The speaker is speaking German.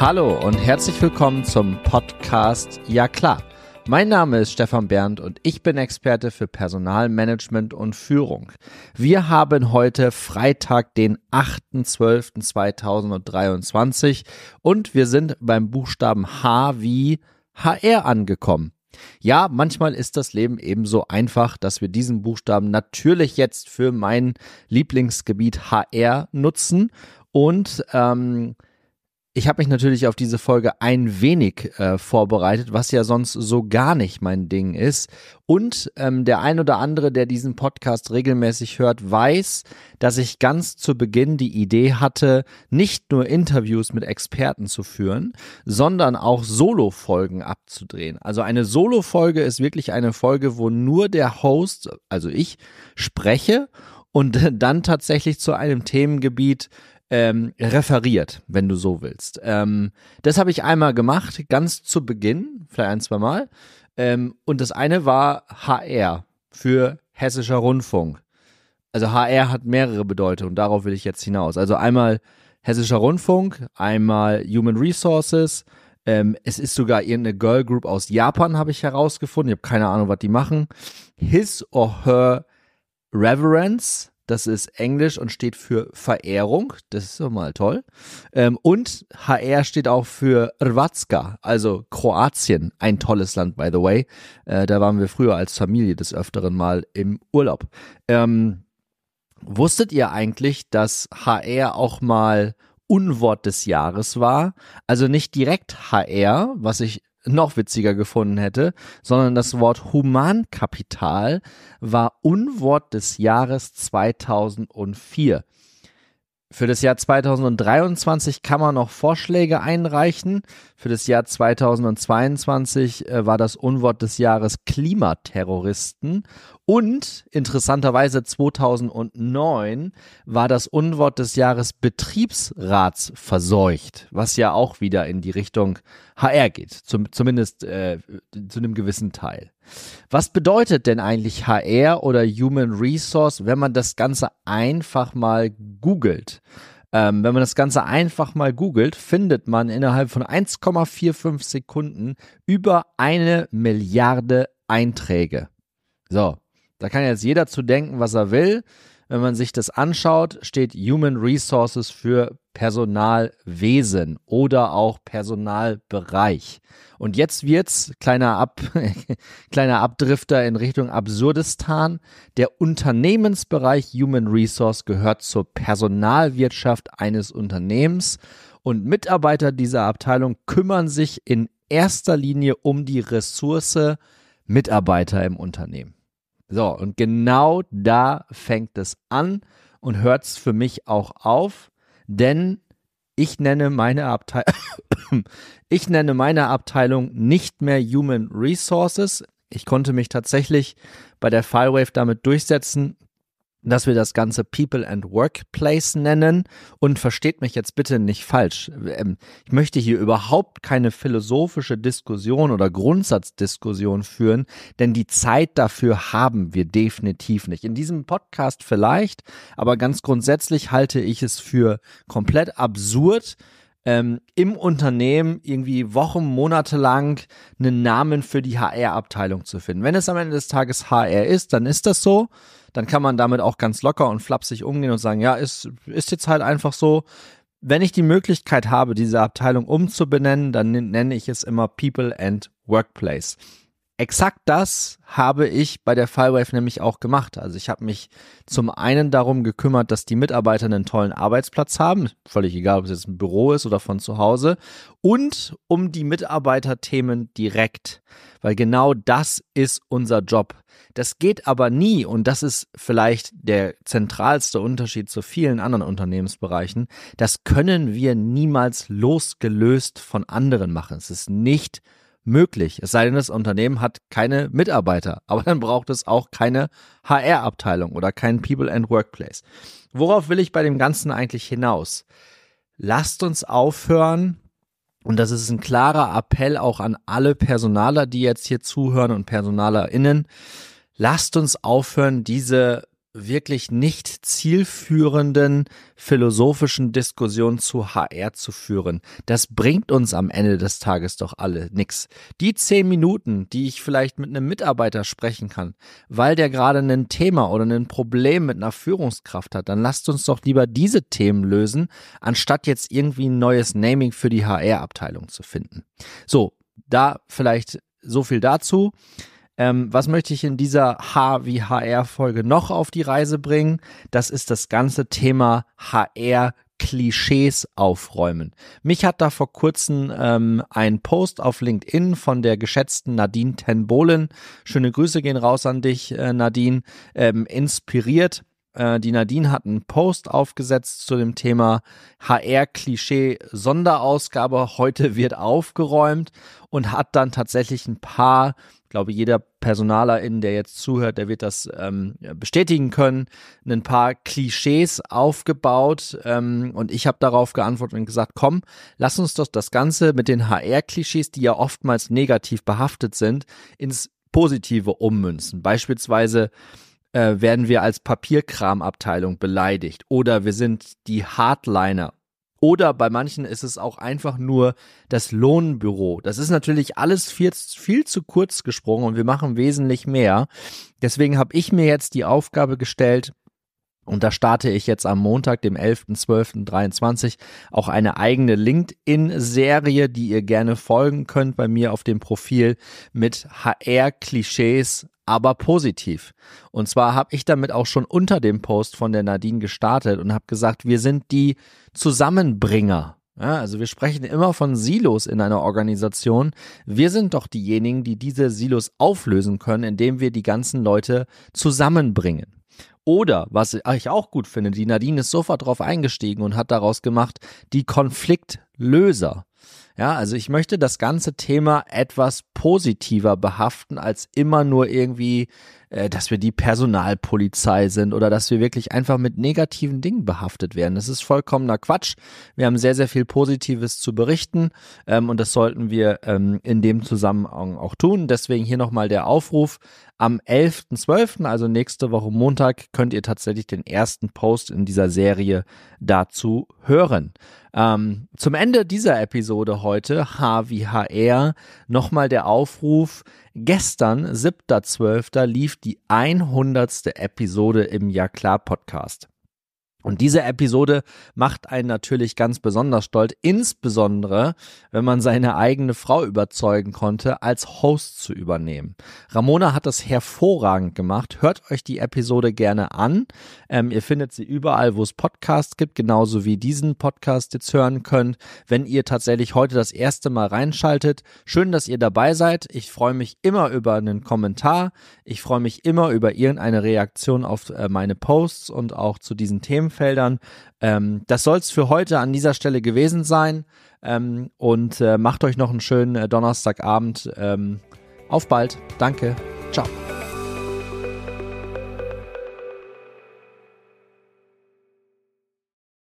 Hallo und herzlich willkommen zum Podcast Ja klar. Mein Name ist Stefan Berndt und ich bin Experte für Personalmanagement und Führung. Wir haben heute Freitag, den 8.12.2023 und wir sind beim Buchstaben H wie HR angekommen. Ja, manchmal ist das Leben eben so einfach, dass wir diesen Buchstaben natürlich jetzt für mein Lieblingsgebiet HR nutzen und ähm, ich habe mich natürlich auf diese Folge ein wenig äh, vorbereitet, was ja sonst so gar nicht mein Ding ist. Und ähm, der ein oder andere, der diesen Podcast regelmäßig hört, weiß, dass ich ganz zu Beginn die Idee hatte, nicht nur Interviews mit Experten zu führen, sondern auch Solo-Folgen abzudrehen. Also eine Solo-Folge ist wirklich eine Folge, wo nur der Host, also ich, spreche und dann tatsächlich zu einem Themengebiet ähm, referiert, wenn du so willst. Ähm, das habe ich einmal gemacht, ganz zu Beginn, vielleicht ein, zwei Mal. Ähm, und das eine war HR für Hessischer Rundfunk. Also HR hat mehrere Bedeutungen, darauf will ich jetzt hinaus. Also einmal Hessischer Rundfunk, einmal Human Resources. Ähm, es ist sogar irgendeine Girl Group aus Japan, habe ich herausgefunden. Ich habe keine Ahnung, was die machen. His or Her Reverence das ist Englisch und steht für Verehrung. Das ist doch mal toll. Ähm, und HR steht auch für Hrvatska, also Kroatien. Ein tolles Land, by the way. Äh, da waren wir früher als Familie des Öfteren mal im Urlaub. Ähm, wusstet ihr eigentlich, dass HR auch mal Unwort des Jahres war? Also nicht direkt HR, was ich noch witziger gefunden hätte, sondern das Wort Humankapital war Unwort des Jahres 2004. Für das Jahr 2023 kann man noch Vorschläge einreichen. Für das Jahr 2022 äh, war das Unwort des Jahres Klimaterroristen. Und interessanterweise 2009 war das Unwort des Jahres Betriebsratsverseucht, was ja auch wieder in die Richtung HR geht, zum, zumindest äh, zu einem gewissen Teil. Was bedeutet denn eigentlich HR oder Human Resource, wenn man das Ganze einfach mal googelt? Ähm, wenn man das Ganze einfach mal googelt, findet man innerhalb von 1,45 Sekunden über eine Milliarde Einträge. So, da kann jetzt jeder zu denken, was er will. Wenn man sich das anschaut, steht Human Resources für Personalwesen oder auch Personalbereich. Und jetzt wird's kleiner Ab kleiner Abdrifter in Richtung Absurdistan. Der Unternehmensbereich Human Resource gehört zur Personalwirtschaft eines Unternehmens und Mitarbeiter dieser Abteilung kümmern sich in erster Linie um die Ressource Mitarbeiter im Unternehmen. So, und genau da fängt es an und hört es für mich auch auf, denn ich nenne meine Abteilung, ich nenne meine Abteilung nicht mehr Human Resources. Ich konnte mich tatsächlich bei der Filewave damit durchsetzen, dass wir das Ganze People and Workplace nennen. Und versteht mich jetzt bitte nicht falsch. Ähm, ich möchte hier überhaupt keine philosophische Diskussion oder Grundsatzdiskussion führen, denn die Zeit dafür haben wir definitiv nicht. In diesem Podcast vielleicht, aber ganz grundsätzlich halte ich es für komplett absurd, ähm, im Unternehmen irgendwie Wochen, Monate lang einen Namen für die HR-Abteilung zu finden. Wenn es am Ende des Tages HR ist, dann ist das so dann kann man damit auch ganz locker und flapsig umgehen und sagen, ja, ist, ist jetzt halt einfach so. Wenn ich die Möglichkeit habe, diese Abteilung umzubenennen, dann nenne ich es immer People and Workplace. Exakt das habe ich bei der Filewave nämlich auch gemacht. Also ich habe mich zum einen darum gekümmert, dass die Mitarbeiter einen tollen Arbeitsplatz haben, völlig egal, ob es jetzt ein Büro ist oder von zu Hause, und um die Mitarbeiterthemen direkt, weil genau das ist unser Job. Das geht aber nie, und das ist vielleicht der zentralste Unterschied zu vielen anderen Unternehmensbereichen, das können wir niemals losgelöst von anderen machen. Es ist nicht möglich. Es sei denn, das Unternehmen hat keine Mitarbeiter, aber dann braucht es auch keine HR-Abteilung oder kein People and Workplace. Worauf will ich bei dem Ganzen eigentlich hinaus? Lasst uns aufhören, und das ist ein klarer Appell auch an alle Personaler, die jetzt hier zuhören und PersonalerInnen. Lasst uns aufhören, diese wirklich nicht zielführenden philosophischen Diskussion zu HR zu führen. Das bringt uns am Ende des Tages doch alle nix. Die zehn Minuten, die ich vielleicht mit einem Mitarbeiter sprechen kann, weil der gerade ein Thema oder ein Problem mit einer Führungskraft hat, dann lasst uns doch lieber diese Themen lösen, anstatt jetzt irgendwie ein neues Naming für die HR-Abteilung zu finden. So, da vielleicht so viel dazu. Ähm, was möchte ich in dieser H wie HR-Folge noch auf die Reise bringen? Das ist das ganze Thema HR Klischees aufräumen. Mich hat da vor kurzem ähm, ein Post auf LinkedIn von der geschätzten Nadine Tenbohlen, schöne Grüße gehen raus an dich, äh, Nadine, ähm, inspiriert. Äh, die Nadine hat einen Post aufgesetzt zu dem Thema HR-Klischee Sonderausgabe. Heute wird aufgeräumt und hat dann tatsächlich ein paar ich glaube, jeder Personalerin, der jetzt zuhört, der wird das ähm, bestätigen können, ein paar Klischees aufgebaut ähm, und ich habe darauf geantwortet und gesagt, komm, lass uns doch das Ganze mit den HR-Klischees, die ja oftmals negativ behaftet sind, ins Positive ummünzen. Beispielsweise äh, werden wir als Papierkramabteilung beleidigt oder wir sind die Hardliner oder bei manchen ist es auch einfach nur das Lohnbüro. Das ist natürlich alles viel, viel zu kurz gesprungen und wir machen wesentlich mehr. Deswegen habe ich mir jetzt die Aufgabe gestellt, und da starte ich jetzt am Montag, dem 11.12.23, auch eine eigene LinkedIn-Serie, die ihr gerne folgen könnt bei mir auf dem Profil mit HR-Klischees aber positiv. Und zwar habe ich damit auch schon unter dem Post von der Nadine gestartet und habe gesagt, wir sind die Zusammenbringer. Ja, also wir sprechen immer von Silos in einer Organisation. Wir sind doch diejenigen, die diese Silos auflösen können, indem wir die ganzen Leute zusammenbringen. Oder, was ich auch gut finde, die Nadine ist sofort drauf eingestiegen und hat daraus gemacht, die Konfliktlöser. Ja, also ich möchte das ganze Thema etwas positiver behaften, als immer nur irgendwie, dass wir die Personalpolizei sind oder dass wir wirklich einfach mit negativen Dingen behaftet werden. Das ist vollkommener Quatsch. Wir haben sehr, sehr viel Positives zu berichten ähm, und das sollten wir ähm, in dem Zusammenhang auch tun. Deswegen hier nochmal der Aufruf. Am 11.12., also nächste Woche Montag, könnt ihr tatsächlich den ersten Post in dieser Serie dazu hören. Ähm, zum Ende dieser Episode heute, H wie HR, nochmal der Aufruf. Gestern, 7.12., lief die 100. Episode im Ja klar Podcast. Und diese Episode macht einen natürlich ganz besonders stolz, insbesondere wenn man seine eigene Frau überzeugen konnte, als Host zu übernehmen. Ramona hat das hervorragend gemacht. Hört euch die Episode gerne an. Ähm, ihr findet sie überall, wo es Podcasts gibt, genauso wie diesen Podcast jetzt hören könnt. Wenn ihr tatsächlich heute das erste Mal reinschaltet, schön, dass ihr dabei seid. Ich freue mich immer über einen Kommentar. Ich freue mich immer über irgendeine Reaktion auf äh, meine Posts und auch zu diesen Themen Themenfeldern. Ähm, das soll es für heute an dieser Stelle gewesen sein. Ähm, und äh, macht euch noch einen schönen äh, Donnerstagabend. Ähm, auf bald. Danke. Ciao.